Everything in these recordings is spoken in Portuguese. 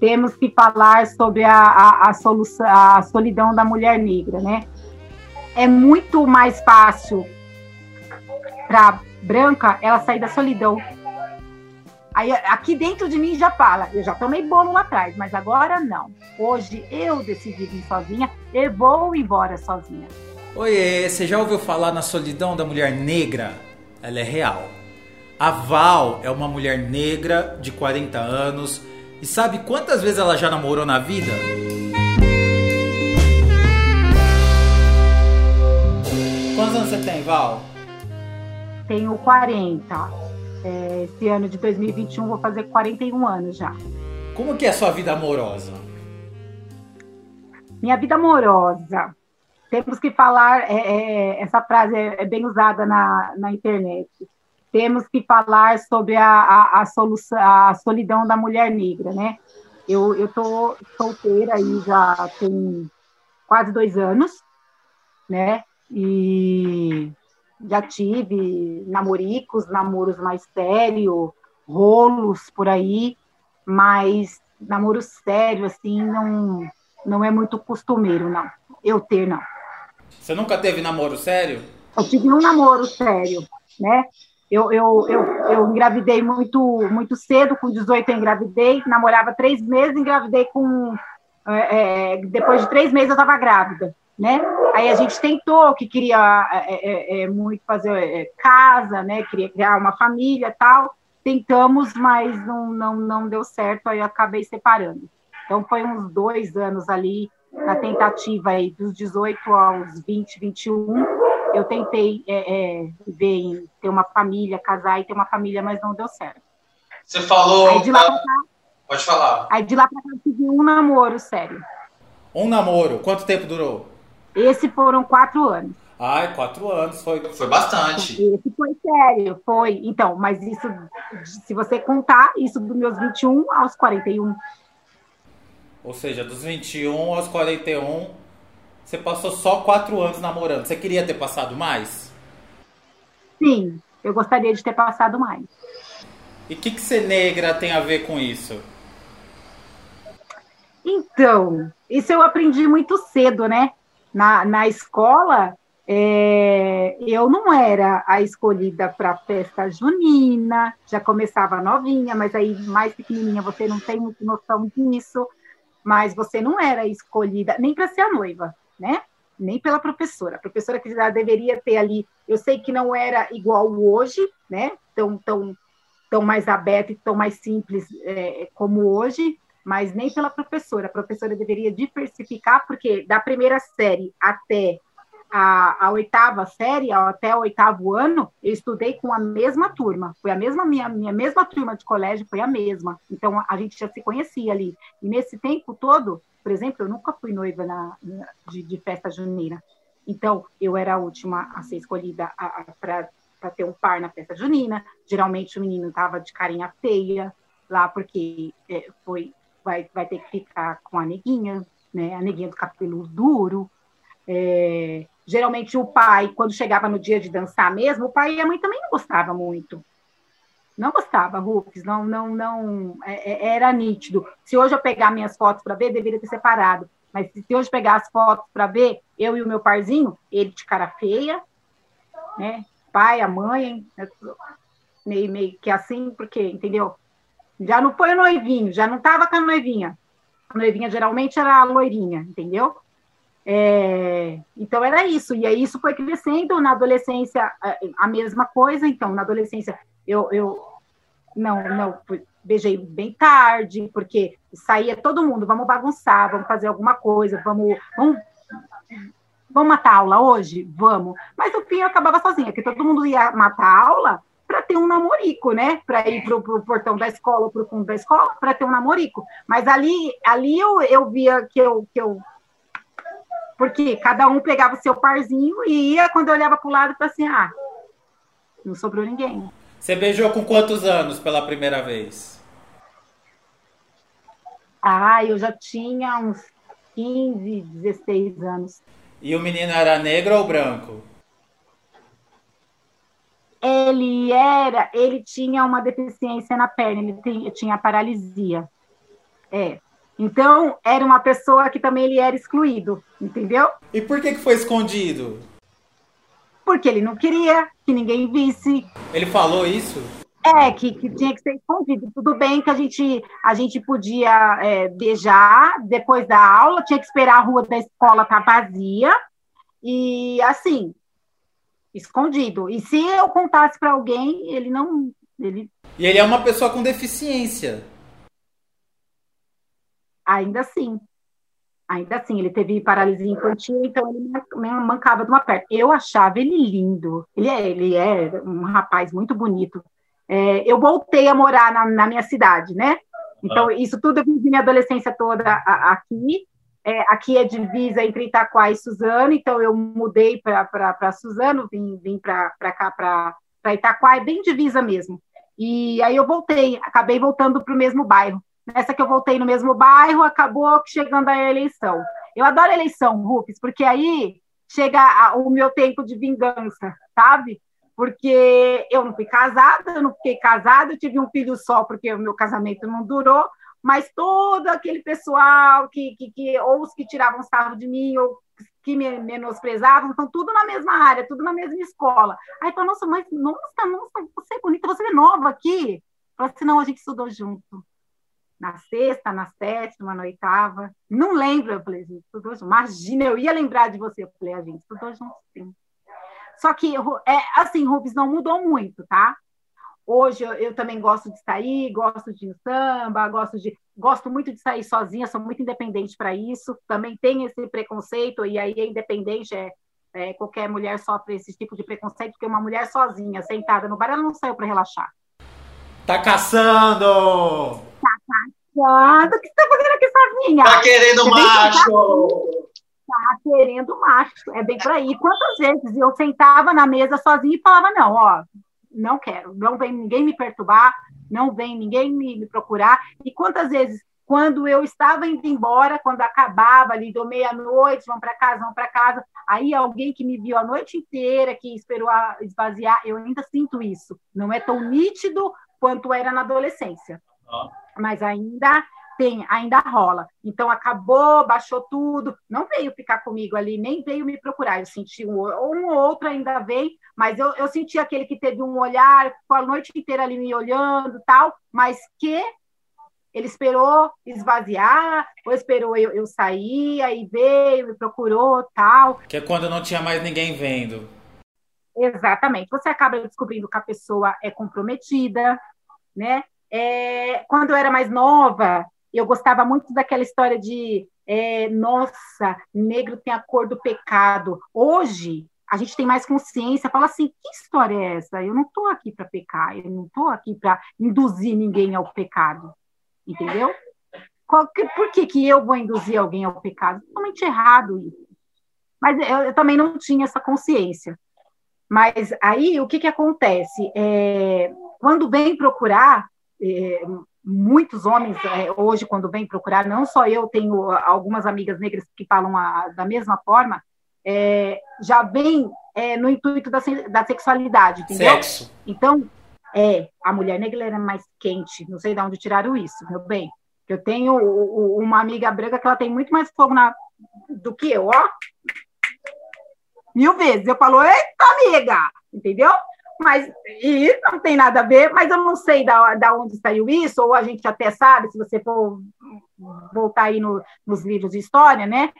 temos que falar sobre a, a, a, solução, a solidão da mulher negra, né? É muito mais fácil para branca ela sair da solidão. Aí, aqui dentro de mim já fala, eu já tomei bolo lá atrás, mas agora não. Hoje eu decidi vir sozinha e vou embora sozinha. Oi, você já ouviu falar na solidão da mulher negra? Ela é real. A Val é uma mulher negra de 40 anos e sabe quantas vezes ela já namorou na vida? Quantos anos você tem, Val? Tenho 40. É, esse ano de 2021 vou fazer 41 anos já. Como que é a sua vida amorosa? Minha vida amorosa. Temos que falar, é, é, essa frase é, é bem usada na, na internet temos que falar sobre a, a, a, solução, a solidão da mulher negra, né? Eu, tô solteira aí já tem quase dois anos, né? E já tive namoricos, namoros mais sérios, rolos por aí, mas namoro sério, assim, não, não é muito costumeiro, não. Eu ter, não. Você nunca teve namoro sério? Eu tive um namoro sério, né? Eu, eu, eu, eu engravidei muito, muito cedo, com 18 eu engravidei, namorava três meses, engravidei com. É, é depois de três meses eu estava grávida, né? Aí a gente tentou, que queria é, é, é muito fazer é, casa, né? Queria criar uma família tal. Tentamos, mas não, não, não deu certo, aí eu acabei separando. Então foi uns dois anos ali na tentativa aí dos 18 aos 20, 21, eu tentei é, é, ver ter uma família, casar e ter uma família, mas não deu certo. Você falou. Aí de lá pra cá, Pode falar. Aí de lá pra cá eu tive um namoro sério. Um namoro? Quanto tempo durou? Esse foram quatro anos. Ai, quatro anos, foi, foi bastante. Esse foi sério, foi. Então, mas isso, se você contar, isso dos meus 21 aos 41. Ou seja, dos 21 aos 41, você passou só quatro anos namorando. Você queria ter passado mais? Sim, eu gostaria de ter passado mais. E o que, que ser negra tem a ver com isso? Então, isso eu aprendi muito cedo, né? Na, na escola, é, eu não era a escolhida para festa junina, já começava novinha, mas aí mais pequenininha você não tem muita noção disso, mas você não era escolhida nem para ser a noiva né? Nem pela professora. A professora que já deveria ter ali, eu sei que não era igual hoje, né? Tão, tão, tão mais aberto e tão mais simples é, como hoje, mas nem pela professora. A professora deveria diversificar, porque da primeira série até a, a, oitava série, até o oitavo ano, eu estudei com a mesma turma. Foi a mesma minha, minha mesma turma de colégio, foi a mesma. Então a gente já se conhecia ali. E nesse tempo todo, por exemplo, eu nunca fui noiva na, na de, de, festa junina. Então, eu era a última a ser escolhida para ter um par na festa junina. Geralmente, o menino estava de carinha feia lá, porque é, foi, vai, vai ter que ficar com a neguinha, né? A neguinha do cabelo duro. É, geralmente, o pai, quando chegava no dia de dançar mesmo, o pai e a mãe também não gostavam muito não gostava, Rufus, não, não, não, é, é, era nítido. Se hoje eu pegar minhas fotos para ver, deveria ter separado. Mas se hoje pegar as fotos para ver, eu e o meu parzinho, ele de cara feia, né? Pai, a mãe, né? meio, meio que assim, porque, entendeu? Já não foi o noivinho, já não estava com a noivinha. A noivinha geralmente era a loirinha, entendeu? É, então era isso, e aí isso foi crescendo na adolescência, a mesma coisa, então na adolescência eu, eu não, não, beijei bem tarde, porque saía todo mundo, vamos bagunçar, vamos fazer alguma coisa, vamos, vamos, vamos matar aula hoje? Vamos. Mas no fim eu acabava sozinha, porque todo mundo ia matar aula para ter um namorico, né? Para ir para o portão da escola, para o fundo da escola, para ter um namorico. Mas ali, ali eu, eu via que eu, que eu. Porque cada um pegava o seu parzinho e ia, quando eu olhava para o lado, para assim, ah, não sobrou ninguém. Você beijou com quantos anos pela primeira vez? Ah, eu já tinha uns 15, 16 anos. E o menino era negro ou branco? Ele era, ele tinha uma deficiência na perna, ele tinha paralisia. É, Então, era uma pessoa que também ele era excluído, entendeu? E por que, que foi escondido? Porque ele não queria que ninguém visse. Ele falou isso? É, que, que tinha que ser escondido. Tudo bem que a gente, a gente podia é, beijar depois da aula, tinha que esperar a rua da escola estar tá vazia. E assim, escondido. E se eu contasse para alguém, ele não. Ele... E ele é uma pessoa com deficiência. Ainda assim. Ainda assim, ele teve paralisia infantil, então ele mancava de uma perna. Eu achava ele lindo. Ele é, ele é um rapaz muito bonito. É, eu voltei a morar na, na, minha cidade, né? Então, ah. isso tudo eu vivi minha adolescência toda aqui. É, aqui é divisa entre Itaquá e Suzano, então eu mudei para Suzano, vim, vim para cá, para Itaquá, é bem divisa mesmo. E aí eu voltei, acabei voltando para o mesmo bairro. Nessa que eu voltei no mesmo bairro, acabou chegando a eleição. Eu adoro eleição, Rufus, porque aí chega o meu tempo de vingança, sabe? Porque eu não fui casada, eu não fiquei casada, eu tive um filho só porque o meu casamento não durou, mas todo aquele pessoal que, que, que ou os que tiravam sarro de mim, ou que me menosprezavam, estão tudo na mesma área, tudo na mesma escola. Aí falou, nossa, mas nossa, nossa, você é bonita, você é nova aqui. Falei assim, não, a gente estudou junto na sexta, na sétima, na oitava. Não lembro, eu falei, gente, junto. Imagina, eu ia lembrar de você. Eu falei, a gente estudou junto, sim. Só que, é, assim, Rubens não mudou muito, tá? Hoje eu, eu, também gosto de sair, gosto de samba, gosto de gosto muito de sair sozinha, sou muito independente para isso. Também tem esse preconceito e aí é independente é, é, qualquer mulher sofre esse tipo de preconceito porque uma mulher sozinha, sentada no bar, ela não saiu para relaxar. Tá caçando! Caçando? O que você tá fazendo aqui sozinha? Tá querendo você macho! Tá querendo macho. É bem por aí. Quantas vezes eu sentava na mesa sozinha e falava, não, ó, não quero, não vem ninguém me perturbar, não vem ninguém me, me procurar. E quantas vezes, quando eu estava indo embora, quando acabava ali, do meia-noite, vão para casa, vão para casa, aí alguém que me viu a noite inteira, que esperou esvaziar, eu ainda sinto isso. Não é tão nítido quanto era na adolescência. Mas ainda tem, ainda rola. Então acabou, baixou tudo, não veio ficar comigo ali, nem veio me procurar. Eu senti um, um outro ainda vem, mas eu, eu senti aquele que teve um olhar, ficou a noite inteira ali me olhando, tal, mas que ele esperou esvaziar, ou esperou eu, eu sair, aí veio, me procurou, tal. Que é quando não tinha mais ninguém vendo. Exatamente. Você acaba descobrindo que a pessoa é comprometida, né? É, quando eu era mais nova, eu gostava muito daquela história de é, nossa, negro tem a cor do pecado. Hoje, a gente tem mais consciência, fala assim, que história é essa? Eu não estou aqui para pecar, eu não estou aqui para induzir ninguém ao pecado, entendeu? Que, por que, que eu vou induzir alguém ao pecado? Totalmente errado isso. Mas eu, eu também não tinha essa consciência. Mas aí, o que, que acontece? É, quando vem procurar, é, muitos homens é, hoje, quando vêm procurar, não só eu, tenho algumas amigas negras que falam a, da mesma forma, é, já vem é, no intuito da, da sexualidade, entendeu? Sexo. Então, é, a mulher negra era mais quente, não sei de onde tiraram isso, meu bem. Eu tenho uma amiga branca que ela tem muito mais fogo na, do que eu, ó. Mil vezes. Eu falo, eita, amiga! Entendeu? Mas e não tem nada a ver, mas eu não sei da, da onde saiu isso, ou a gente até sabe, se você for voltar aí no, nos livros de história, né?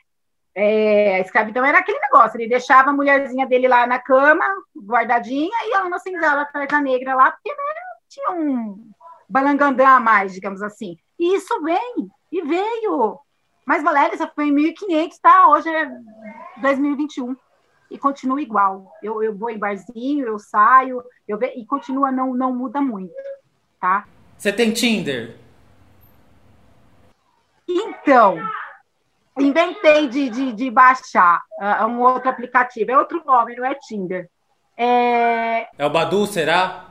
É, a escravidão era aquele negócio, ele deixava a mulherzinha dele lá na cama, guardadinha, e a Ana Senzala atrás da negra lá, porque né, tinha um balangandã a mais, digamos assim. E isso vem, e veio. Mas, Valéria, isso foi em 1500, tá? Hoje é 2021 e continua igual. Eu, eu vou em barzinho, eu saio, eu ve... e continua, não, não muda muito, tá? Você tem Tinder? Então, inventei de, de, de baixar uh, um outro aplicativo. É outro nome, não é Tinder. É, é o Badu, será?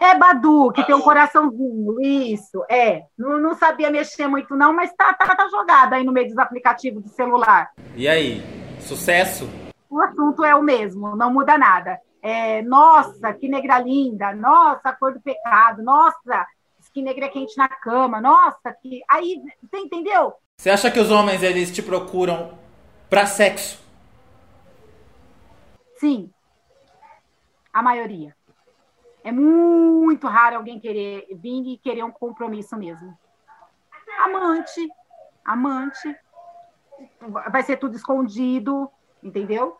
É Badu, que tem um coraçãozinho, isso, é. Não, não sabia mexer muito não, mas tá, tá, tá jogada aí no meio dos aplicativos do celular. E aí, sucesso? O assunto é o mesmo, não muda nada. É, nossa, que negra linda, nossa, cor do pecado, nossa, que negra é quente na cama, nossa, que. Aí, você entendeu? Você acha que os homens eles te procuram para sexo? Sim. A maioria. É muito raro alguém querer vir e querer um compromisso mesmo. Amante, amante, vai ser tudo escondido, entendeu?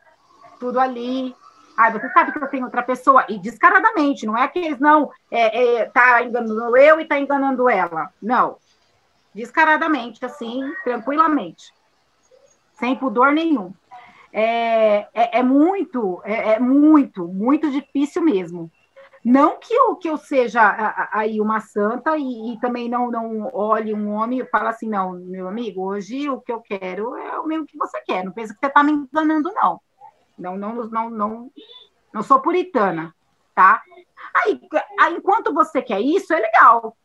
Tudo ali. Ah, você sabe que eu tenho outra pessoa. E descaradamente, não é que eles não é, é, tá enganando eu e tá enganando ela. Não. Descaradamente, assim, tranquilamente. Sem pudor nenhum. É, é, é muito, é, é, muito, muito difícil mesmo. Não que eu, que eu seja aí uma santa e, e, também não, não olhe um homem e fale assim, não, meu amigo, hoje o que eu quero é o mesmo que você quer. Não pensa que você está me enganando, não. Não, não, não, não, não sou puritana, tá? Aí, enquanto você quer isso, é legal.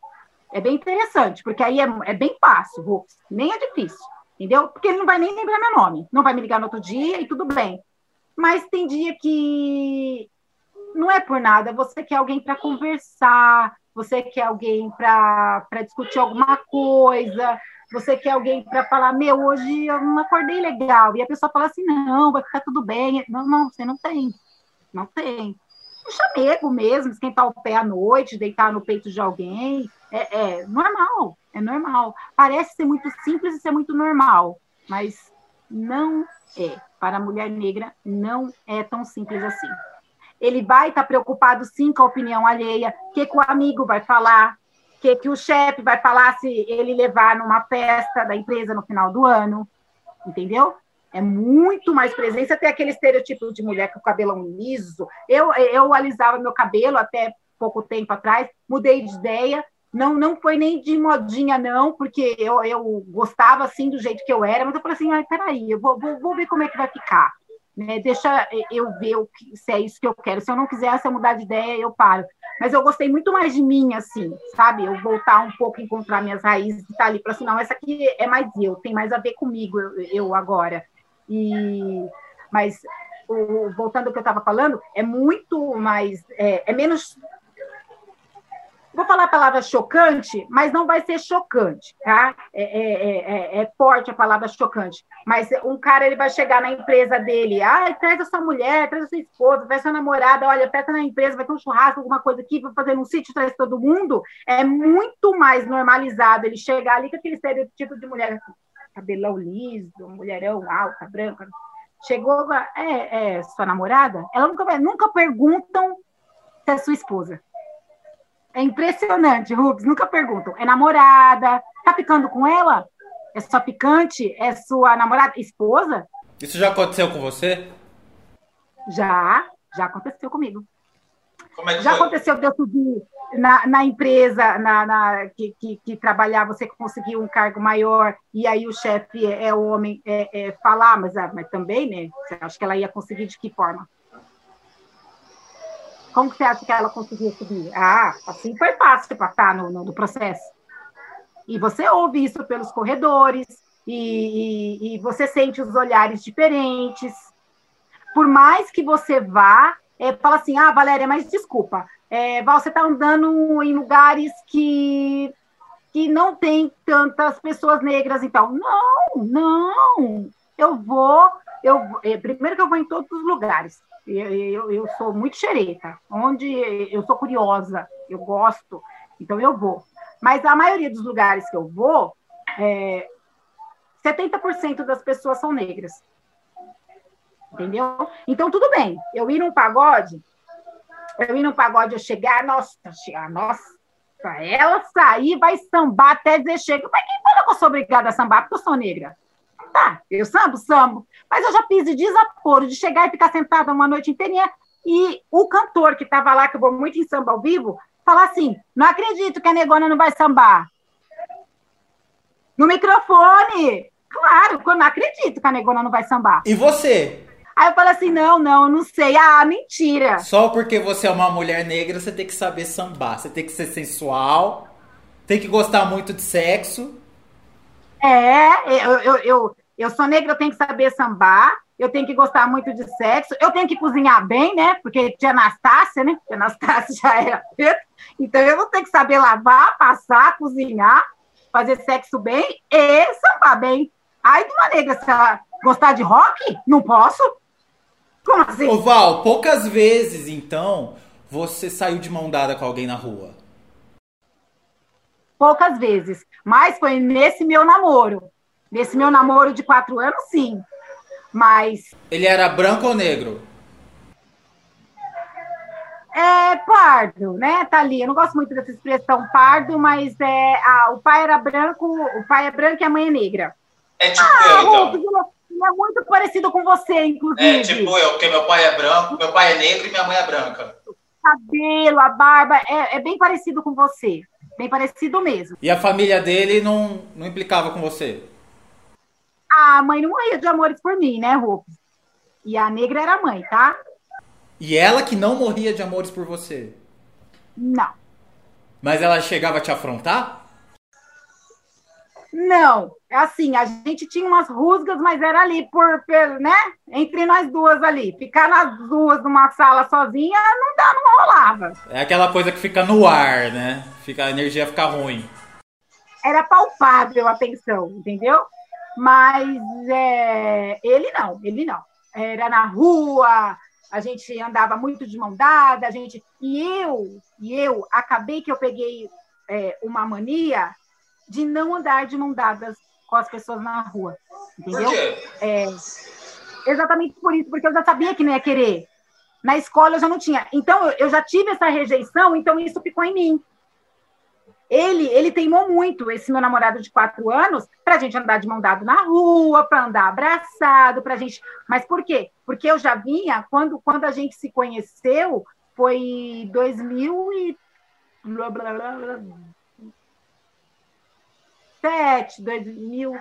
É bem interessante, porque aí é, é bem fácil, nem é difícil, entendeu? Porque ele não vai nem lembrar meu nome, não vai me ligar no outro dia e tudo bem. Mas tem dia que não é por nada, você quer alguém para conversar, você quer alguém para discutir alguma coisa, você quer alguém para falar, meu, hoje eu não acordei legal, e a pessoa fala assim, não, vai ficar tudo bem. Não, não, você não tem, não tem. Um chamego mesmo, esquentar o pé à noite, deitar no peito de alguém, é, é normal, é normal. Parece ser muito simples e ser muito normal, mas não é. Para a mulher negra, não é tão simples assim ele vai estar tá preocupado sim com a opinião alheia, o que, que o amigo vai falar, que, que o chefe vai falar se ele levar numa festa da empresa no final do ano, entendeu? É muito mais presença, tem aquele estereotipo de mulher com o cabelão liso. Eu, eu alisava meu cabelo até pouco tempo atrás, mudei de ideia, não não foi nem de modinha, não, porque eu, eu gostava assim do jeito que eu era, mas eu falei assim, ai, peraí, eu vou, vou, vou ver como é que vai ficar né? Deixa eu ver o que, se é isso que eu quero. Se eu não quiser, se eu mudar de ideia, eu paro. Mas eu gostei muito mais de mim, assim, sabe? Eu voltar um pouco, encontrar minhas raízes e tá ali para assim, não, essa aqui é mais eu, tem mais a ver comigo, eu, eu agora. E, mas o, voltando ao que eu estava falando, é muito mais, é, é menos vou falar a palavra chocante, mas não vai ser chocante, tá? É, é, é, é, forte a palavra chocante. Mas um cara ele vai chegar na empresa dele, ah, traz a sua mulher, traz a sua esposa, traz a sua namorada, olha, peça na empresa, vai ter um churrasco, alguma coisa aqui, vai fazer um sítio, traz todo mundo. É muito mais normalizado ele chegar ali com aquele estereotipo de mulher, cabelão liso, mulherão alta, branca. Chegou, é, é sua namorada? Ela nunca, nunca perguntam se é sua esposa. É impressionante, Rubens, nunca perguntam. É namorada? Tá ficando com ela? É sua picante? É sua namorada? Esposa? Isso já aconteceu com você? Já, já aconteceu comigo. É já foi? aconteceu de eu subir na, na empresa na, na que, que, que, trabalhar, você conseguir um cargo maior, e aí o chefe é, é o homem é, é, falar, mas, ah, mas também, né? Você acha que ela ia conseguir de que forma? Como que você acha que ela conseguiu subir? Ah, assim foi fácil passar no, no, no processo. E você ouve isso pelos corredores, e, e, e, você sente os olhares diferentes. Por mais que você vá, é, fala assim, ah, Valéria, mas desculpa, é, você está andando em lugares que, que não tem tantas pessoas negras, então. Não, não, eu vou, eu, é, primeiro que eu vou em todos os lugares. Eu, eu, sou muito xereta, onde eu sou curiosa, eu gosto, então eu vou. Mas a maioria dos lugares que eu vou, é, 70% das pessoas são negras. Entendeu? Então, tudo bem. Eu ir num pagode, eu ir num pagode, eu chegar, nossa, chegar, nossa, ela sair, vai sambar até dizer chega. Mas quem falou que eu sou obrigada a sambar? Porque eu sou negra. Tá, eu sambo, sambo. Mas eu já fiz de desaforo, de chegar e ficar sentada uma noite inteirinha e o cantor que estava lá, que eu vou muito em samba ao vivo, falar assim: não acredito que a negona não vai sambar. No microfone! Claro, eu não acredito que a negona não vai sambar. E você? Aí eu falo assim: não, não, eu não sei. Ah, mentira. Só porque você é uma mulher negra, você tem que saber sambar. Você tem que ser sensual, tem que gostar muito de sexo. É, eu, eu, eu, Eu sou negra, eu tenho que saber sambar, eu tenho que gostar muito de sexo, eu tenho que cozinhar bem, né? Porque tinha Anastácia, né? Porque Anastácia já era preta. Então eu vou ter que saber lavar, passar, cozinhar, fazer sexo bem e sambar bem. Aí de uma negra, se ela gostar de rock, não posso. Como assim? Ô Val, poucas vezes, então, você saiu de mão dada com alguém na rua? Poucas vezes. Mas foi nesse meu namoro. Nesse meu namoro de quatro anos, sim. Mas. Ele era branco ou negro? É pardo, né, Thalia? Eu não gosto muito dessa expressão pardo, mas é, a, o pai era branco, o pai é branco e a mãe é negra. É tipo ah, eu, então. Ele é muito parecido com você, inclusive. É tipo eu, porque meu pai é branco, meu pai é negro e minha mãe é branca. O cabelo, a barba, é, é bem parecido com você. Bem parecido mesmo. E a família dele não, não implicava com você? A mãe não morria de amores por mim, né, Rufus? E a negra era a mãe, tá? E ela que não morria de amores por você? Não. Mas ela chegava a te afrontar? Não, é assim, a gente tinha umas rusgas, mas era ali por, por, né? Entre nós duas ali. Ficar nas duas numa sala sozinha não dá, não rolava. É aquela coisa que fica no ar, né? Fica, a energia fica ruim. Era palpável a tensão, entendeu? Mas é, ele não, ele não. Era na rua, a gente andava muito de mão dada, a gente. E eu, e eu acabei que eu peguei é, uma mania de não andar de mão dadas com as pessoas na rua. Entendeu? Por quê? É, exatamente por isso, porque eu já sabia que não ia querer. Na escola eu já não tinha. Então, eu já tive essa rejeição, então isso ficou em mim. Ele, ele teimou muito, esse meu namorado de quatro anos, para a gente andar de mão dada na rua, para andar abraçado, para gente. Mas por quê? Porque eu já vinha, quando, quando a gente se conheceu, foi 2000 e. Blá, blá, blá, 2007, 2000,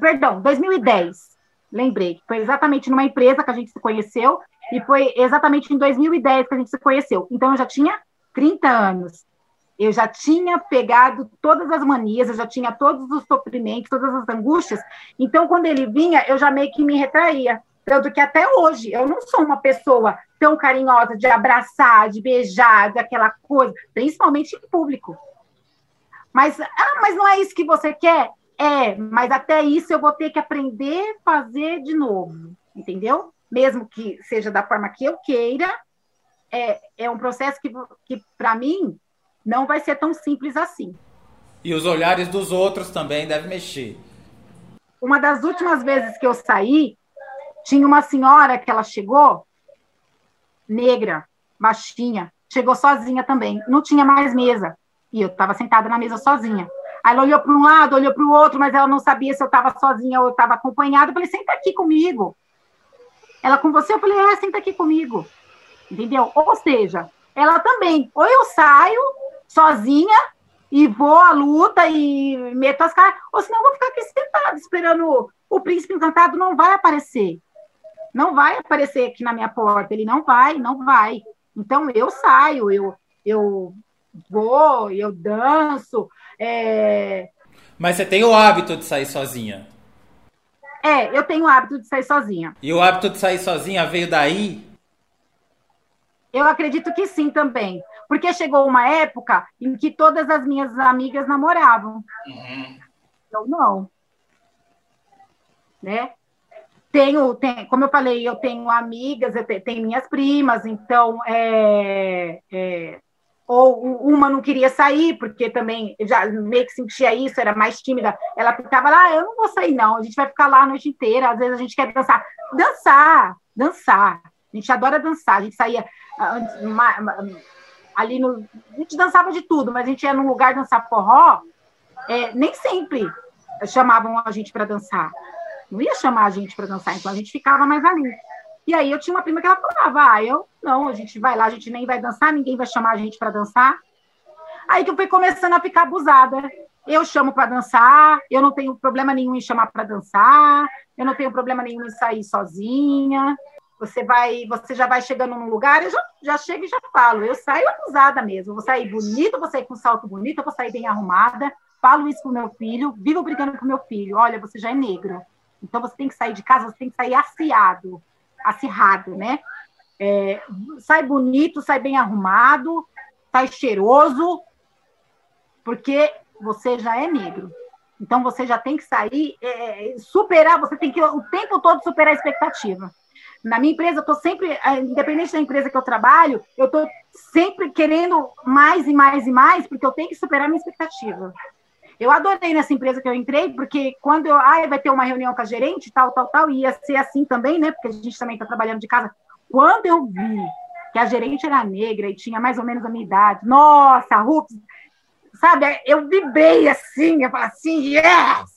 perdão, 2010. Lembrei, foi exatamente numa empresa que a gente se conheceu e foi exatamente em 2010 que a gente se conheceu. Então eu já tinha 30 anos. Eu já tinha pegado todas as manias, eu já tinha todos os sofrimentos, todas as angústias. Então, quando ele vinha, eu já meio que me retraía. Tanto que até hoje eu não sou uma pessoa tão carinhosa de abraçar, de beijar, daquela coisa, principalmente em público. Mas, ah, mas não é isso que você quer? É, mas até isso eu vou ter que aprender a fazer de novo, entendeu? Mesmo que seja da forma que eu queira, é, é um processo que, que para mim, não vai ser tão simples assim. E os olhares dos outros também devem mexer. Uma das últimas vezes que eu saí, tinha uma senhora que ela chegou, negra, baixinha, chegou sozinha também, não tinha mais mesa. E eu estava sentada na mesa sozinha. Aí ela olhou para um lado, olhou para o outro, mas ela não sabia se eu estava sozinha ou eu estava acompanhada. Eu falei, senta aqui comigo. Ela com você? Eu falei, é, senta aqui comigo. Entendeu? Ou seja, ela também. Ou eu saio sozinha e vou à luta e meto as caras, ou senão eu vou ficar aqui sentada esperando o príncipe encantado não vai aparecer. Não vai aparecer aqui na minha porta, ele não vai, não vai. Então eu saio, eu eu vou, eu danço. É... Mas você tem o hábito de sair sozinha? É, eu tenho o hábito de sair sozinha. E o hábito de sair sozinha veio daí? Eu acredito que sim também. Porque chegou uma época em que todas as minhas amigas namoravam. Uhum. Eu não. Né? Tenho, tenho, como eu falei, eu tenho amigas, eu tenho minhas primas, então é, é, ou uma não queria sair, porque também já meio que sentia isso, era mais tímida. Ela ficava lá, ah, eu não vou sair, não, a gente vai ficar lá a noite inteira, às vezes a gente quer dançar. Dançar, dançar. A gente adora dançar, a gente saía ah, ali no. A gente dançava de tudo, mas a gente ia num lugar dançar forró, é, nem sempre chamavam a gente para dançar. Não ia chamar a gente para dançar, então a gente ficava mais ali. E aí eu tinha uma prima que ela falava, ah, eu não, a gente vai lá, a gente nem vai dançar, ninguém vai chamar a gente para dançar. Aí que eu fui começando a ficar abusada. Eu chamo para dançar, eu não tenho problema nenhum em chamar para dançar, eu não tenho problema nenhum em sair sozinha. Você vai, você já vai chegando num lugar, eu já, já chego e já falo. Eu saio abusada mesmo. Eu vou sair bonita, vou sair com salto bonito, eu vou sair bem arrumada. Falo isso pro meu filho, vivo brigando com meu filho. Olha, você já é negro. Então você tem que sair de casa, você tem que sair aciado, acirrado, né? É, sai bonito, sai bem arrumado, sai cheiroso, porque você já é negro. Então você já tem que sair, é, superar, você tem que o tempo todo superar a expectativa. Na minha empresa, eu estou sempre, é, independente da empresa que eu trabalho, eu estou sempre querendo mais e mais e mais, porque eu tenho que superar a minha expectativa. Eu adorei nessa empresa que eu entrei, porque quando eu, ah, vai ter uma reunião com a gerente, tal, tal, tal, e ia ser assim também, né? Porque a gente também está trabalhando de casa. Quando eu vi que a gerente era negra e tinha mais ou menos a minha idade, nossa, Rups, sabe? Eu vibrei assim, eu falei assim, yes!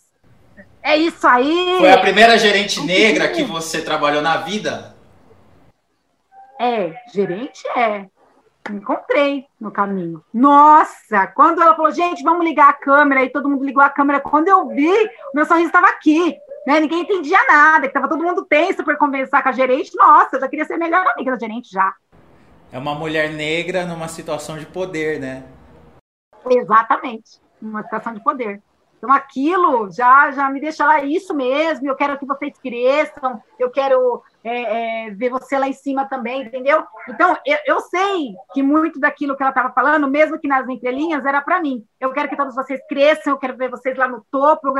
É isso aí! Foi a primeira gerente negra que você trabalhou na vida? É, gerente é encontrei no caminho. Nossa, quando ela falou, gente, vamos ligar a câmera, e todo mundo ligou a câmera, quando eu vi, meu sorriso estava aqui, né? Ninguém entendia nada, que estava todo mundo tenso por conversar com a gerente. Nossa, eu já queria ser melhor amiga da gerente já. É uma mulher negra numa situação de poder, né? Exatamente, numa situação de poder. Então, aquilo já, já me deixa lá, isso mesmo, eu quero que vocês cresçam, eu quero é, é, ver você lá em cima também, entendeu? Então, eu, eu sei que muito daquilo que ela estava falando, mesmo que nas entrelinhas, era para mim. Eu quero que todos vocês cresçam, eu quero ver vocês lá no topo.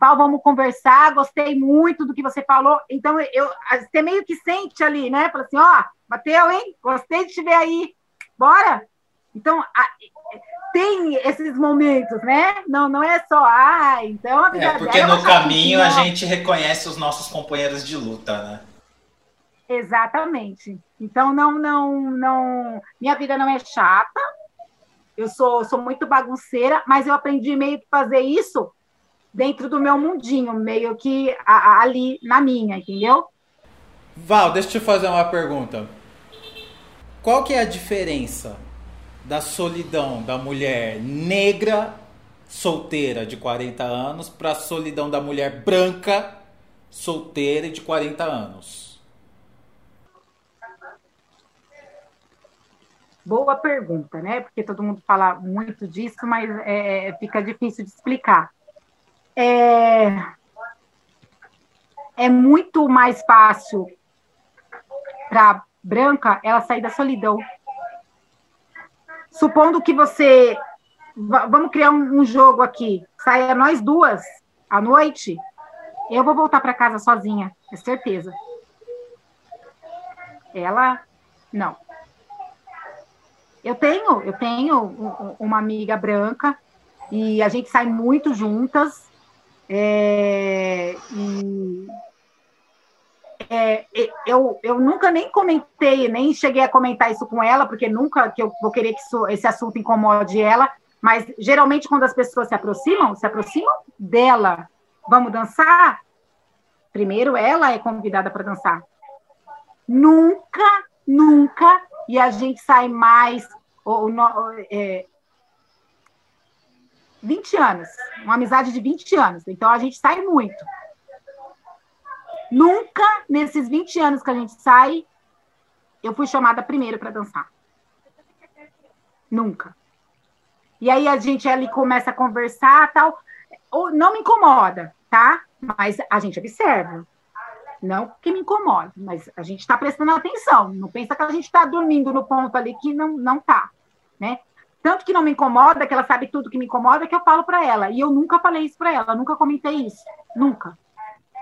Val, vamos conversar, gostei muito do que você falou. Então, eu, você meio que sente ali, né? Fala assim, ó, bateu, hein? Gostei de te ver aí. Bora? Então, a, tem esses momentos, né? Não, não é só, ah, então a vida É porque no caminho a gente reconhece os nossos companheiros de luta, né? Exatamente. Então não, não, não, minha vida não é chata. Eu sou, sou muito bagunceira, mas eu aprendi meio que fazer isso dentro do meu mundinho, meio que a, a, ali na minha, entendeu? Val, deixa eu te fazer uma pergunta. Qual que é a diferença da solidão da mulher negra solteira de 40 anos para a solidão da mulher branca solteira de 40 anos? Boa pergunta, né? Porque todo mundo fala muito disso, mas é, fica difícil de explicar. É, é muito mais fácil para branca ela sair da solidão supondo que você. Vamos criar um, um jogo aqui. Saia nós duas à noite. Eu vou voltar para casa sozinha, é certeza. Ela, não. Eu tenho, eu tenho uma amiga branca e a gente sai muito juntas. É, e é, eu, eu nunca nem comentei, nem cheguei a comentar isso com ela, porque nunca que eu vou querer que isso, esse assunto incomode ela, mas geralmente quando as pessoas se aproximam, se aproximam dela. Vamos dançar? Primeiro ela é convidada para dançar. Nunca, nunca, e a gente sai mais. Ou, é, 20 anos, uma amizade de 20 anos. Então a gente sai muito. Nunca, nesses 20 anos que a gente sai, eu fui chamada primeiro para dançar. Nunca. E aí a gente ali começa a conversar tal. Não me incomoda, tá? Mas a gente observa. Não que me incomoda, mas a gente está prestando atenção. Não pensa que a gente está dormindo no ponto ali que não, não tá, né? Tanto que não me incomoda, que ela sabe tudo que me incomoda, que eu falo para ela. E eu nunca falei isso para ela, nunca comentei isso. Nunca.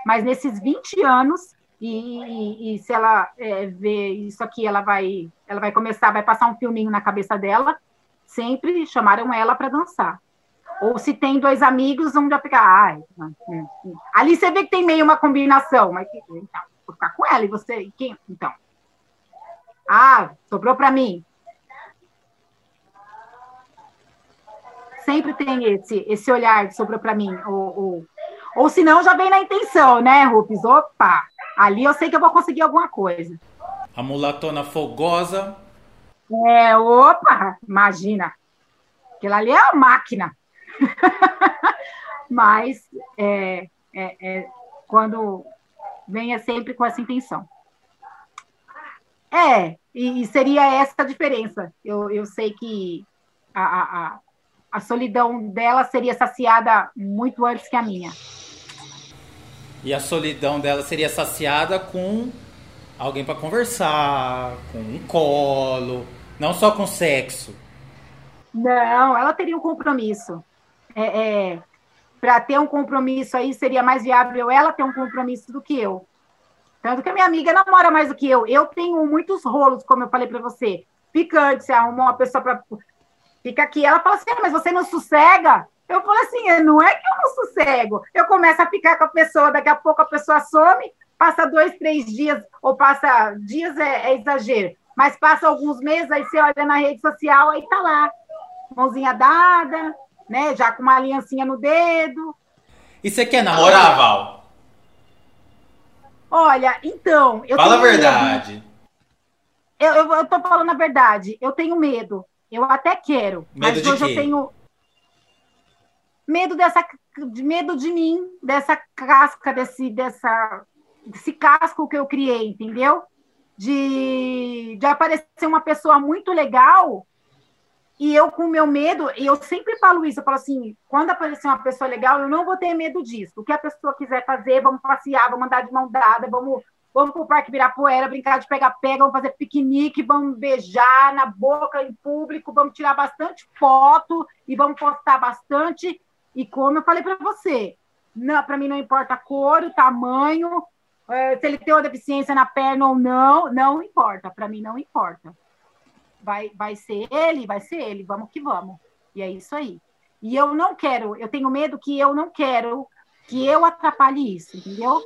Mas nesses 20 anos, e, e, e se ela é, ver isso aqui, ela vai, ela vai começar, vai passar um filminho na cabeça dela, sempre chamaram ela para dançar. Ou se tem dois amigos, vão já ficar. Ai, hum, hum. ali você vê que tem meio uma combinação, mas então, vou ficar com ela e você. Quem? Então. Ah, sobrou para mim. Sempre tem esse, esse olhar que sobrou para mim. Ou, ou, ou se não, já vem na intenção, né, Rupes? Opa, ali eu sei que eu vou conseguir alguma coisa. A mulatona fogosa. É, opa, imagina. Aquilo ali é a máquina. Mas é, é, é, quando venha sempre com essa intenção. É, e, e seria essa a diferença. Eu, eu sei que a, a, a solidão dela seria saciada muito antes que a minha. E a solidão dela seria saciada com alguém para conversar, com um colo, não só com sexo. Não, ela teria um compromisso. É, é para ter um compromisso aí, seria mais viável ela ter um compromisso do que eu. Tanto que a minha amiga namora mais do que eu. Eu tenho muitos rolos, como eu falei para você. Picante, você arrumou uma pessoa para. Fica aqui. Ela fala assim, ah, mas você não sossega? Eu falo assim, é, não é que eu não sossego. Eu começo a ficar com a pessoa, daqui a pouco a pessoa some, passa dois, três dias, ou passa dias é, é exagero, mas passa alguns meses, aí você olha na rede social, aí tá lá, mãozinha dada, né? Já com uma aliancinha no dedo. E você quer namorar, Val? Olha, então. Fala a verdade. Eu, eu, eu, tô falando a verdade. Eu tenho medo. Eu até quero. Medo mas hoje quê? eu tenho medo dessa medo de mim, dessa casca, desse, dessa, desse casco que eu criei, entendeu? De, de aparecer uma pessoa muito legal e eu, com meu medo, e eu sempre falo isso, eu falo assim, quando aparecer uma pessoa legal, eu não vou ter medo disso. O que a pessoa quiser fazer, vamos passear, vamos andar de mão dada, vamos, vamos para o Parque Virapuera, brincar de pega-pega, vamos fazer piquenique, vamos beijar na boca, em público, vamos tirar bastante foto e vamos postar bastante. E como eu falei para você, para mim não importa a cor, o tamanho, eh, se ele tem uma deficiência na perna ou não, não importa, para mim não importa vai, vai ser ele, vai ser ele, vamos que vamos. E é isso aí. E eu não quero, eu tenho medo que eu não quero que eu atrapalhe isso, entendeu?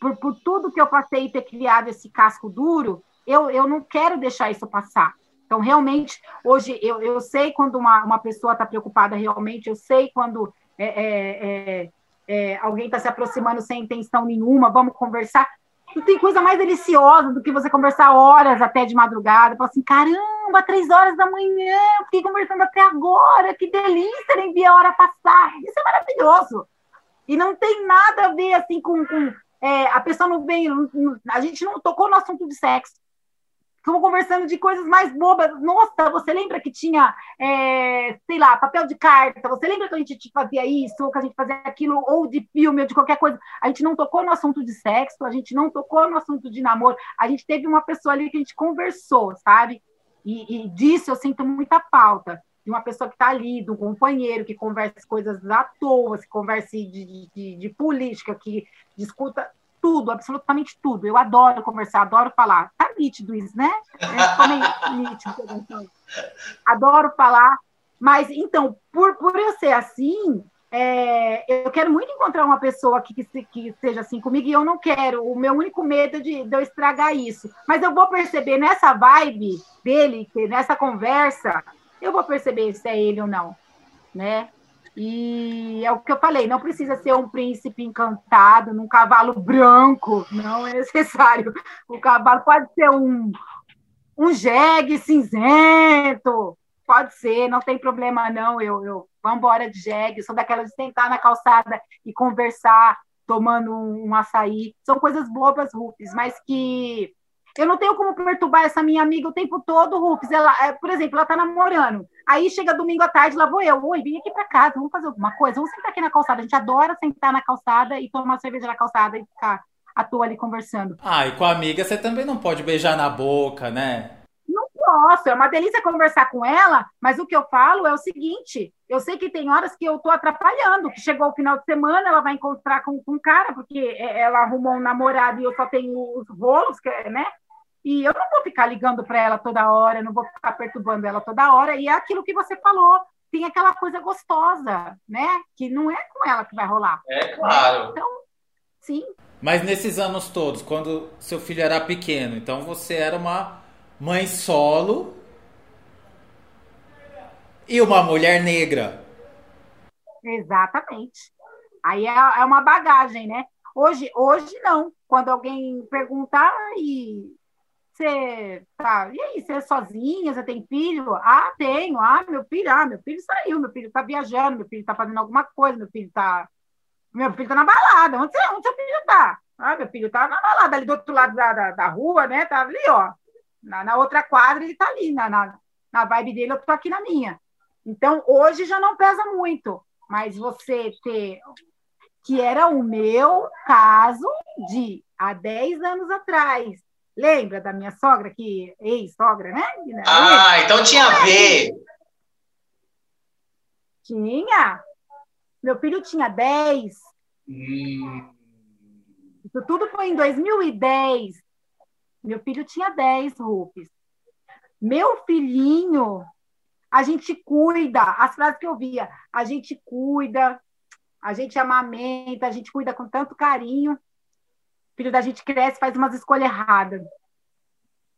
Por, por tudo que eu passei ter criado esse casco duro, eu, eu não quero deixar isso passar. Então, realmente, hoje eu, eu sei quando uma, uma pessoa está preocupada realmente, eu sei quando é, é, é, é alguém está se aproximando sem intenção nenhuma, vamos conversar. Não tem coisa mais deliciosa do que você conversar horas até de madrugada. Falar assim, caramba, três horas da manhã, fiquei conversando até agora, que delícia, nem vi a hora passar. Isso é maravilhoso. E não tem nada a ver assim com. com é, a pessoa não veio, a gente não tocou no assunto de sexo. Estamos conversando de coisas mais bobas. Nossa, você lembra que tinha, é, sei lá, papel de carta? Você lembra que a gente fazia isso, ou que a gente fazia aquilo, ou de filme, ou de qualquer coisa? A gente não tocou no assunto de sexo, a gente não tocou no assunto de namoro. A gente teve uma pessoa ali que a gente conversou, sabe? E, e disso eu sinto muita falta de uma pessoa que está ali, do companheiro que conversa coisas à toa, que converse de, de, de, política, que discuta tudo, absolutamente tudo. Eu adoro conversar, adoro falar. Tá nítido isso, né? É, nítido. Adoro falar. Mas, então, por, por eu ser assim, é, eu quero muito encontrar uma pessoa que, que, que, seja assim comigo e eu não quero. O meu único medo é de, de eu estragar isso. Mas eu vou perceber nessa vibe dele, nessa conversa, eu vou perceber se é ele ou não, né? E é o que eu falei, não precisa ser um príncipe encantado num cavalo branco, não é necessário. O cavalo pode ser um, um jegue cinzento, pode ser, não tem problema não. Eu, eu vamos embora de jegue, sou daquelas de sentar na calçada e conversar, tomando um, um açaí. São coisas bobas, Rufus, mas que eu não tenho como perturbar essa minha amiga o tempo todo, Rufus. Ela, é, por exemplo, ela tá namorando. Aí chega domingo à tarde, lá vou eu. Oi, vim aqui para casa, vamos fazer alguma coisa. Vamos sentar aqui na calçada. A gente adora sentar na calçada e tomar cerveja na calçada e ficar à toa ali conversando. Ah, e com a amiga você também não pode beijar na boca, né? Não posso. É uma delícia conversar com ela, mas o que eu falo é o seguinte: eu sei que tem horas que eu tô atrapalhando, que chegou o final de semana, ela vai encontrar com, com um cara, porque é, ela arrumou um namorado e eu só tenho os rolos, né? E eu não vou ficar ligando para ela toda hora, não vou ficar perturbando ela toda hora. E é aquilo que você falou, tem aquela coisa gostosa, né? Que não é com ela que vai rolar. É claro. Então, sim. Mas nesses anos todos, quando seu filho era pequeno, então você era uma mãe solo e uma mulher negra. Exatamente. Aí é, é uma bagagem, né? Hoje, hoje não. Quando alguém perguntar e você tá, e aí, você é sozinha, você tem filho? Ah, tenho. Ah, meu filho, ah, meu filho saiu, meu filho tá viajando, meu filho tá fazendo alguma coisa, meu filho tá. Meu filho tá na balada. Onde, você, onde seu filho tá? Ah, meu filho tá na balada, ali do outro lado da, da, da rua, né? Tá ali, ó. Na, na, outra quadra, ele tá ali, na, na, na vibe dele, eu tô aqui na minha. Então, hoje já não pesa muito, mas você ter que era o meu caso de há 10 anos atrás. Lembra da minha sogra, que ex-sogra, né? Ah, então tinha a ver. Tinha. Meu filho tinha 10. Hum. Isso tudo foi em 2010. Meu filho tinha 10, Rufus. Meu filhinho, a gente cuida. As frases que eu via, a gente cuida, a gente amamenta, a gente cuida com tanto carinho. Filho da gente cresce, faz umas escolhas erradas.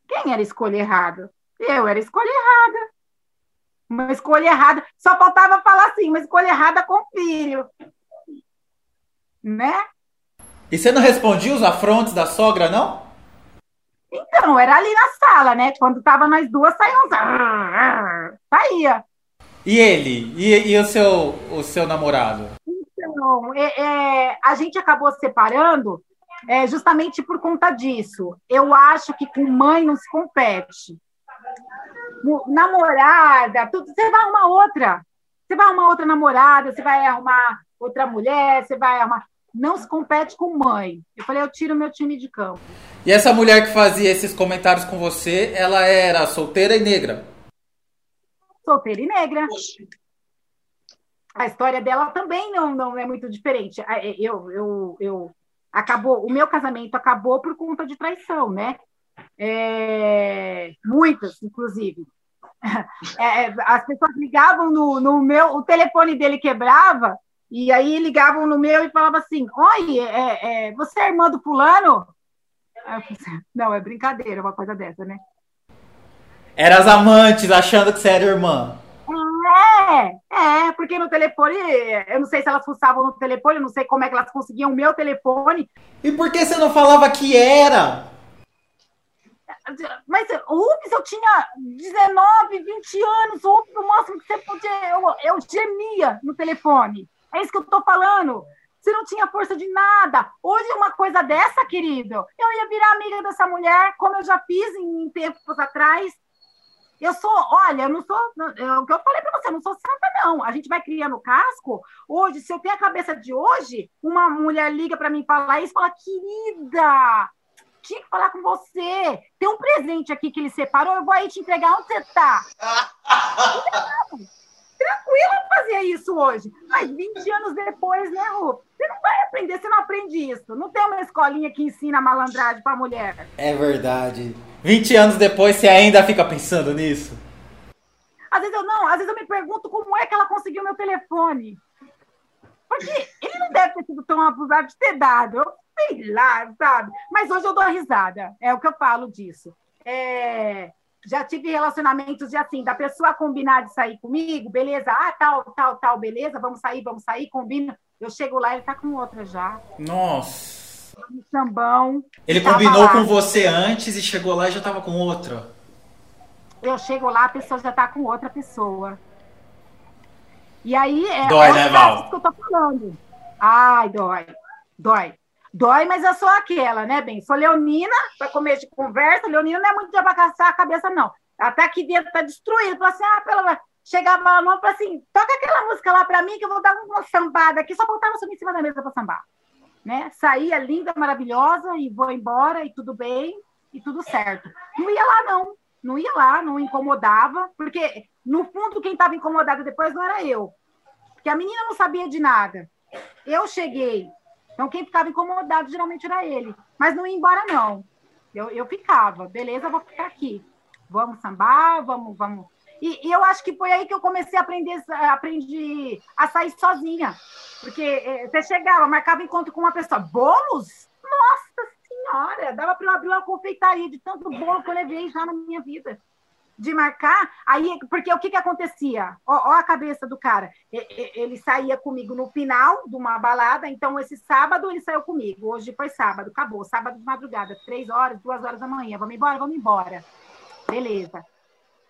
Quem era escolha errada? Eu era escolha errada. Uma escolha errada. Só faltava falar assim, uma escolha errada com filho. Né? E você não respondia os afrontes da sogra, não? Então, era ali na sala, né? Quando tava nós duas, saía uns... Saía. E ele? E, e, o, seu, o seu namorado? Então, é, é, a gente acabou separando é, justamente por conta disso. Eu acho que com mãe não se compete. Namorada, tudo, você vai arrumar outra. Você vai arrumar outra namorada, você vai arrumar outra mulher, você vai arrumar. Não se compete com mãe. Eu falei, eu tiro meu time de campo. E essa mulher que fazia esses comentários com você, ela era solteira e negra? Solteira e negra. A história dela também não, não é muito diferente. Eu, eu, eu acabou, o meu casamento acabou por conta de traição, né? É, muitas, inclusive. É, é, as pessoas ligavam no, no meu, o telefone dele quebrava, e aí ligavam no meu e falavam assim: Oi, é, é, você é irmã do fulano? Não, é brincadeira, uma coisa dessa, né? Eram as amantes achando que você era irmã. É, é, porque no telefone, eu não sei se elas fuçavam no telefone, eu não sei como é que elas conseguiam o meu telefone. E por que você não falava que era? Mas, Ups, eu tinha 19, 20 anos, Ups, o máximo que você podia. Eu, eu gemia no telefone. É isso que eu tô falando. Você não tinha força de nada. Hoje, uma coisa dessa, querido, eu ia virar amiga dessa mulher, como eu já fiz em tempos atrás. Eu sou, olha, eu não sou, é o que eu falei para você, eu não sou santa, não. A gente vai criando casco. Hoje, se eu tenho a cabeça de hoje, uma mulher liga para mim falar isso, fala, querida, tinha que falar com você. Tem um presente aqui que ele separou, eu vou aí te entregar onde você tá. Tranquilo fazer isso hoje. Mas 20 anos depois, né, Ru? Você não vai aprender, você não aprende isso. Não tem uma escolinha que ensina malandragem pra mulher. É verdade. 20 anos depois, você ainda fica pensando nisso? Às vezes eu não, às vezes eu me pergunto como é que ela conseguiu meu telefone. Porque ele não deve ter sido tão abusado de ter dado. Eu sei lá, sabe? Mas hoje eu dou risada. É o que eu falo disso. É, já tive relacionamentos de assim, da pessoa combinar de sair comigo, beleza, ah, tal, tal, tal, beleza, vamos sair, vamos sair, combina. Eu chego lá, ele tá com outra já. Nossa. No sambão. Ele combinou lá. com você antes e chegou lá e já tava com outra. Eu chego lá, a pessoa já tá com outra pessoa. E aí é dói, né, Val? que eu tô falando. Ai, dói. Dói. Dói, mas eu sou aquela, né, bem? Sou leonina, para comer de conversa. Leonina não é muito de abacaçar a cabeça, não. Até aqui dentro tá destruído. Falei assim, ah, pela... Chegava lá, não, falei assim, toca aquela música lá para mim que eu vou dar uma sambada aqui. Só botava subir em cima da mesa para sambar. Né? Saía linda, maravilhosa e vou embora e tudo bem e tudo certo. Não ia lá, não. Não ia lá, não incomodava, porque no fundo quem estava incomodado depois não era eu. Porque a menina não sabia de nada. Eu cheguei, então, quem ficava incomodado geralmente era ele. Mas não ia embora, não. Eu, eu ficava, beleza, vou ficar aqui. Vamos sambar, vamos, vamos. E, e, eu acho que foi aí que eu comecei a aprender aprendi a sair sozinha. Porque é, você chegava, marcava encontro com uma pessoa. Bolos? Nossa Senhora! Dava para eu abrir uma confeitaria de tanto bolo que eu levei já na minha vida de marcar, aí, porque o que que acontecia? Ó, ó, a cabeça do cara, ele saía comigo no final de uma balada, então esse sábado ele saiu comigo, hoje foi sábado, acabou, sábado de madrugada, três horas, duas horas da manhã, vamos embora, vamos embora, beleza.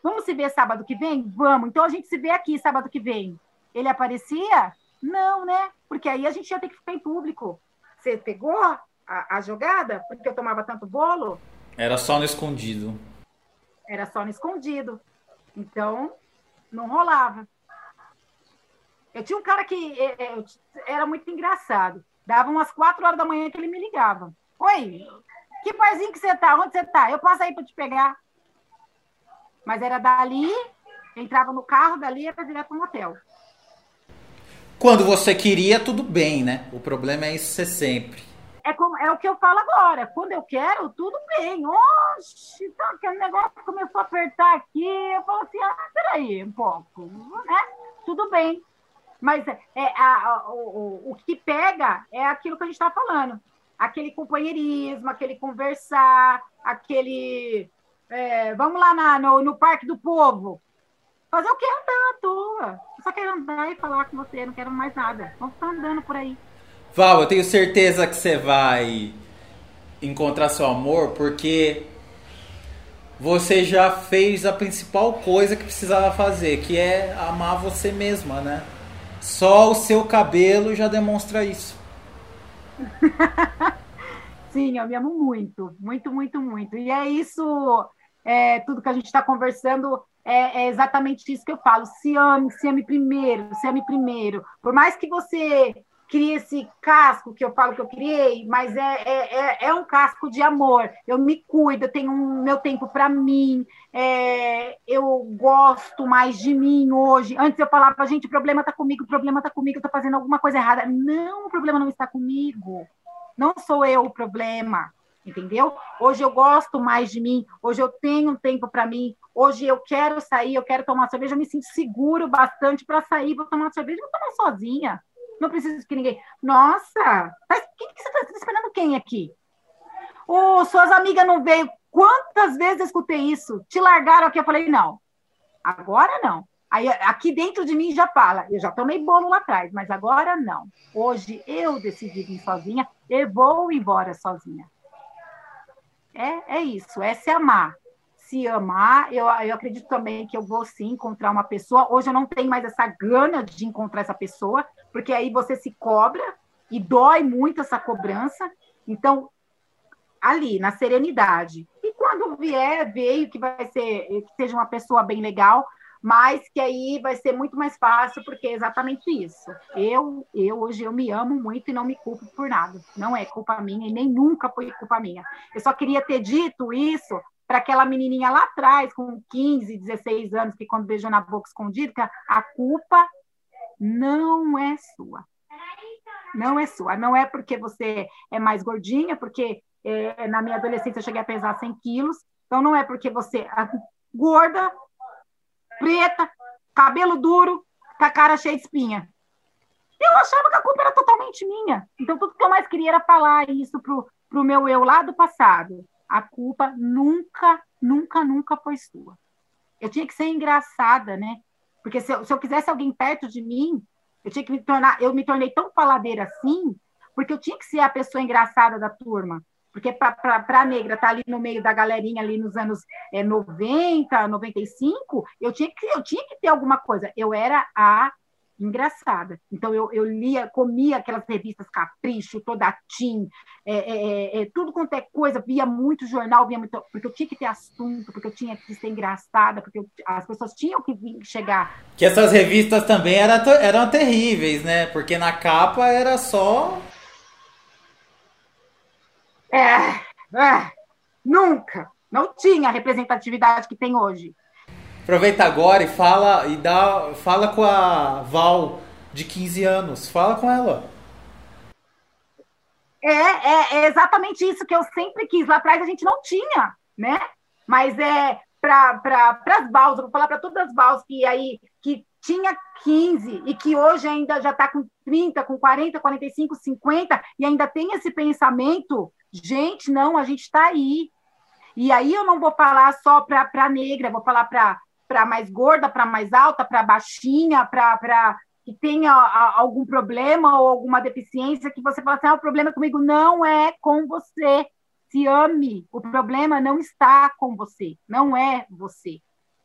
Vamos se ver sábado que vem? Vamos, então a gente se vê aqui sábado que vem. Ele aparecia? Não, né? Porque aí a gente ia ter que ficar em público. Você pegou a, a jogada? Porque eu tomava tanto bolo? Era só no escondido era só no escondido. Então, não rolava. Eu tinha um cara que é, é, era muito engraçado. Dava umas quatro horas da manhã que ele me ligava. Oi, que parzinho que você tá? Onde você tá? Eu passo aí para te pegar. Mas era dali, entrava no carro, dali era direto no hotel. Quando você queria, tudo bem, né? O problema é isso ser sempre. É, como, é o que eu falo agora. Quando eu quero, tudo bem. Oxi, então, aquele negócio começou a apertar aqui. Eu falo assim, ah, peraí um pouco. Né? Tudo bem. Mas é, é a, a, o, o que pega é aquilo que a gente está falando. Aquele companheirismo, aquele conversar, aquele... É, vamos lá na, no, no Parque do Povo. Fazer o que? Andar à toa. Eu só quero andar e falar com você, não quero mais nada. Vamos ficar andando por aí. Val, eu tenho certeza que você vai encontrar seu amor, porque você já fez a principal coisa que precisava fazer, que é amar você mesma, né? Só o seu cabelo já demonstra isso. Sim, eu me amo muito, muito, muito, muito. E é isso, é, tudo que a gente está conversando é, é, exatamente isso que eu falo. Se ame, se ame primeiro, se ame primeiro. Por mais que você crie esse casco que eu falo que eu criei, mas é, é, é, é um casco de amor. Eu me cuido, eu tenho um, meu tempo para mim, é, eu gosto mais de mim hoje. Antes eu falava, gente, o problema está comigo, o problema está comigo, eu estou fazendo alguma coisa errada. Não, o problema não está comigo. Não sou eu o problema entendeu? Hoje eu gosto mais de mim, hoje eu tenho um tempo para mim, hoje eu quero sair, eu quero tomar cerveja, eu me sinto seguro bastante para sair, vou tomar cerveja, vou tomar sozinha. Não preciso que ninguém. Nossa, mas que, que você está esperando quem aqui? Oh, suas amigas não veio. Quantas vezes eu escutei isso? Te largaram aqui, eu falei, não. Agora não. Aí aqui dentro de mim já fala, eu já tomei bolo lá atrás, mas agora não. Hoje eu decidi vir sozinha e vou embora sozinha. É, é isso, é se amar. Se amar, eu, eu acredito também que eu vou sim encontrar uma pessoa. Hoje eu não tenho mais essa gana de encontrar essa pessoa, porque aí você se cobra e dói muito essa cobrança. Então, ali, na serenidade. E quando vier, veio que vai ser, que seja uma pessoa bem legal, mas que aí vai ser muito mais fácil, porque é exatamente isso. Eu, eu hoje eu me amo muito e não me culpo por nada. Não é culpa minha e nem nunca foi culpa minha. Eu só queria ter dito isso para aquela menininha lá atrás, com 15, 16 anos, que quando beijou na boca escondida, a culpa não é sua. Não é sua. Não é porque você é mais gordinha, porque é, na minha adolescência eu cheguei a pesar 100 quilos. Então não é porque você é gorda preta, cabelo duro, com a cara cheia de espinha. Eu achava que a culpa era totalmente minha. Então, tudo que eu mais queria era falar isso pro, pro meu eu lá do passado. A culpa nunca, nunca, nunca foi sua. Eu tinha que ser engraçada, né? Porque se eu, se eu quisesse alguém perto de mim, eu tinha que me tornar. Eu me tornei tão faladeira assim, porque eu tinha que ser a pessoa engraçada da turma. Porque para a negra estar tá ali no meio da galerinha ali nos anos é, 90, 95, eu tinha, que, eu tinha que ter alguma coisa. Eu era a engraçada. Então eu, eu lia, comia aquelas revistas Capricho, toda Tim, é, é, é, é, tudo quanto é coisa, via muito jornal, via muito, porque eu tinha que ter assunto, porque eu tinha que ser engraçada, porque eu, as pessoas tinham que vir, chegar. Que essas revistas também eram, eram terríveis, né? Porque na capa era só é, é, nunca, não tinha a representatividade que tem hoje. Aproveita agora e fala e dá, fala com a Val de 15 anos, fala com ela. É, é, é exatamente isso que eu sempre quis. Lá atrás a gente não tinha, né? Mas é para pra, as Vals, vou falar para todas as Vals que aí que tinha 15 e que hoje ainda já está com 30, com 40, 45, 50 e ainda tem esse pensamento Gente, não, a gente está aí. E aí eu não vou falar só para negra, vou falar para mais gorda, para mais alta, para baixinha, para que tenha algum problema ou alguma deficiência, que você fala assim, ah, o problema comigo. Não é com você. Se ame. O problema não está com você, não é você.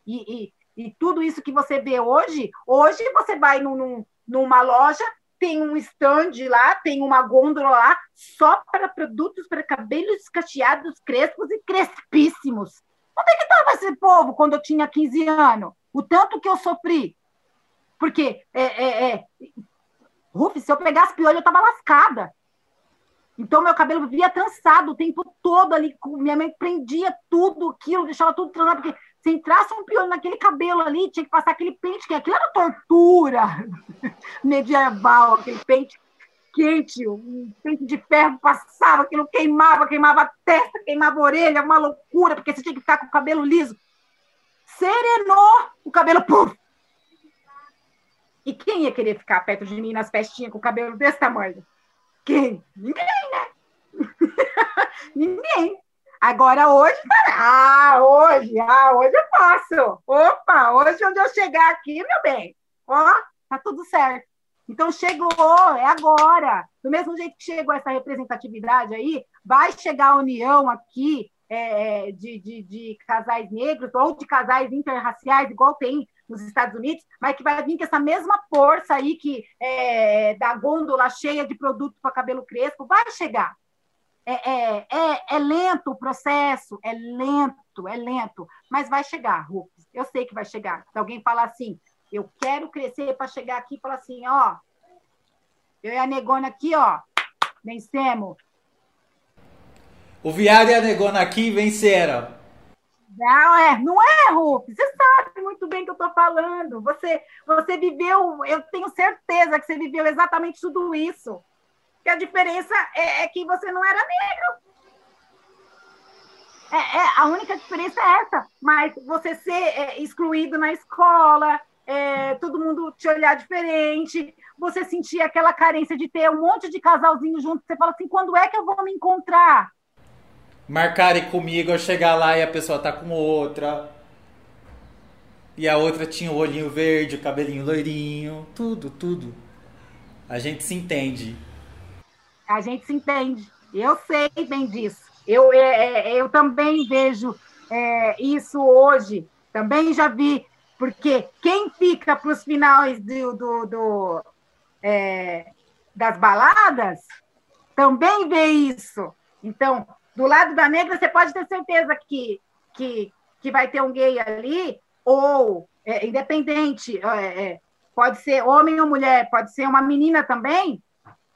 E, e, e tudo isso que você vê hoje, hoje você vai num, num, numa loja, tem um stand lá, tem uma gôndola lá, só para produtos para cabelos cacheados, crespos e crespíssimos. Onde é que estava esse povo quando eu tinha 15 anos? O tanto que eu sofri. Porque, é, é, é, Ruf, se eu pegasse piolho, eu tava lascada. Então, meu cabelo vivia trançado o tempo todo ali. Minha mãe prendia tudo aquilo, deixava tudo trançado, porque se entrasse um piolho naquele cabelo ali, tinha que passar aquele pente, que aquilo era tortura medieval, aquele pente quente, um pente de ferro passava, aquilo queimava, queimava a testa, queimava a orelha, uma loucura, porque você tinha que ficar com o cabelo liso. Serenou o cabelo, puf! E quem ia querer ficar perto de mim nas festinhas com o cabelo desse tamanho? Quem? Ninguém, né? Ninguém. Agora hoje, ah, hoje, ah, hoje eu posso. Opa, hoje onde eu chegar aqui, meu bem, ó, tá tudo certo. Então chegou, é agora. Do mesmo jeito que chegou essa representatividade aí, vai chegar a união aqui é, é de, de, de, casais negros ou de casais interraciais, igual tem nos Estados Unidos, mas que vai vir com essa mesma força aí que é, da gôndola cheia de produto para cabelo crespo, vai chegar. É, é, é, é, lento o processo, é lento, é lento, mas vai chegar, Rufus. Eu sei que vai chegar. Se alguém falar assim, eu quero crescer para chegar aqui e falar assim, ó, eu e a negona aqui, ó, vencemos. O viado e a negona aqui venceram. Não é, não é, Ruf. Você sabe muito bem o que eu estou falando. Você, você viveu, eu tenho certeza que você viveu exatamente tudo isso. Que a diferença é, é que você não era negro. É, é, a única diferença é essa. Mas você ser é, excluído na escola, é, todo mundo te olhar diferente, você sentir aquela carência de ter um monte de casalzinho junto, você fala assim, quando é que eu vou me encontrar? Marcarem comigo, eu chegar lá e a pessoa tá com outra. E a outra tinha o olhinho verde, o cabelinho loirinho, tudo, tudo. A gente se entende. A gente se entende. Eu sei bem disso. Eu, é, é eu também vejo é, isso hoje. Também já vi porque quem fica para os finais do, do, do é, das baladas também vê isso. Então, do lado da negra, você pode ter certeza que, que, que vai ter um gay ali, ou é, independente, é, é pode ser homem ou mulher, pode ser uma menina também,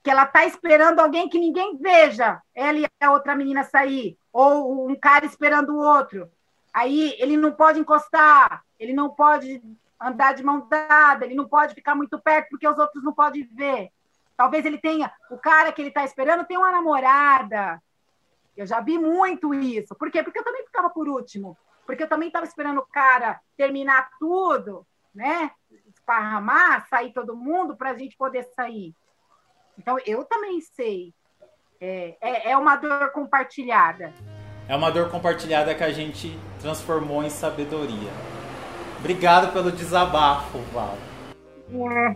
que ela está esperando alguém que ninguém veja, ela e a outra menina sair, ou um cara esperando o outro. Aí ele não pode encostar, ele não pode andar de mão dada, ele não pode ficar muito perto porque os outros não podem ver. Talvez ele tenha, o cara que ele está esperando tem uma namorada. Eu já vi muito isso. Por quê? Porque eu também ficava por último. Porque eu também estava esperando o cara terminar tudo, né? Esparramar, sair todo mundo para a gente poder sair. Então, eu também sei. É, é, é uma dor compartilhada. É uma dor compartilhada que a gente transformou em sabedoria. Obrigado pelo desabafo, Val. É,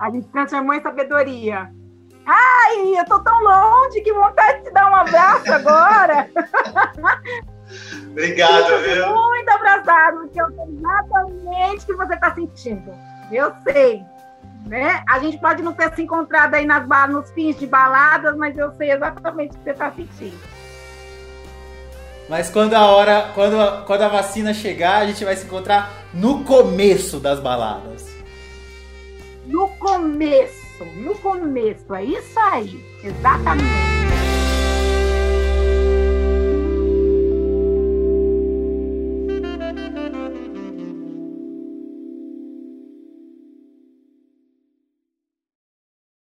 a gente transformou em sabedoria. Ai, eu tô tão longe, que vontade de te dar um abraço agora. Obrigado, viu? Muito abraçado, porque eu sei exatamente o que você está sentindo. Eu sei. Né? A gente pode não ter se encontrado aí nas, nos fins de baladas, mas eu sei exatamente o que você está sentindo. Mas quando a hora, quando, quando a vacina chegar, a gente vai se encontrar no começo das baladas. No começo, no começo, é isso aí, exatamente.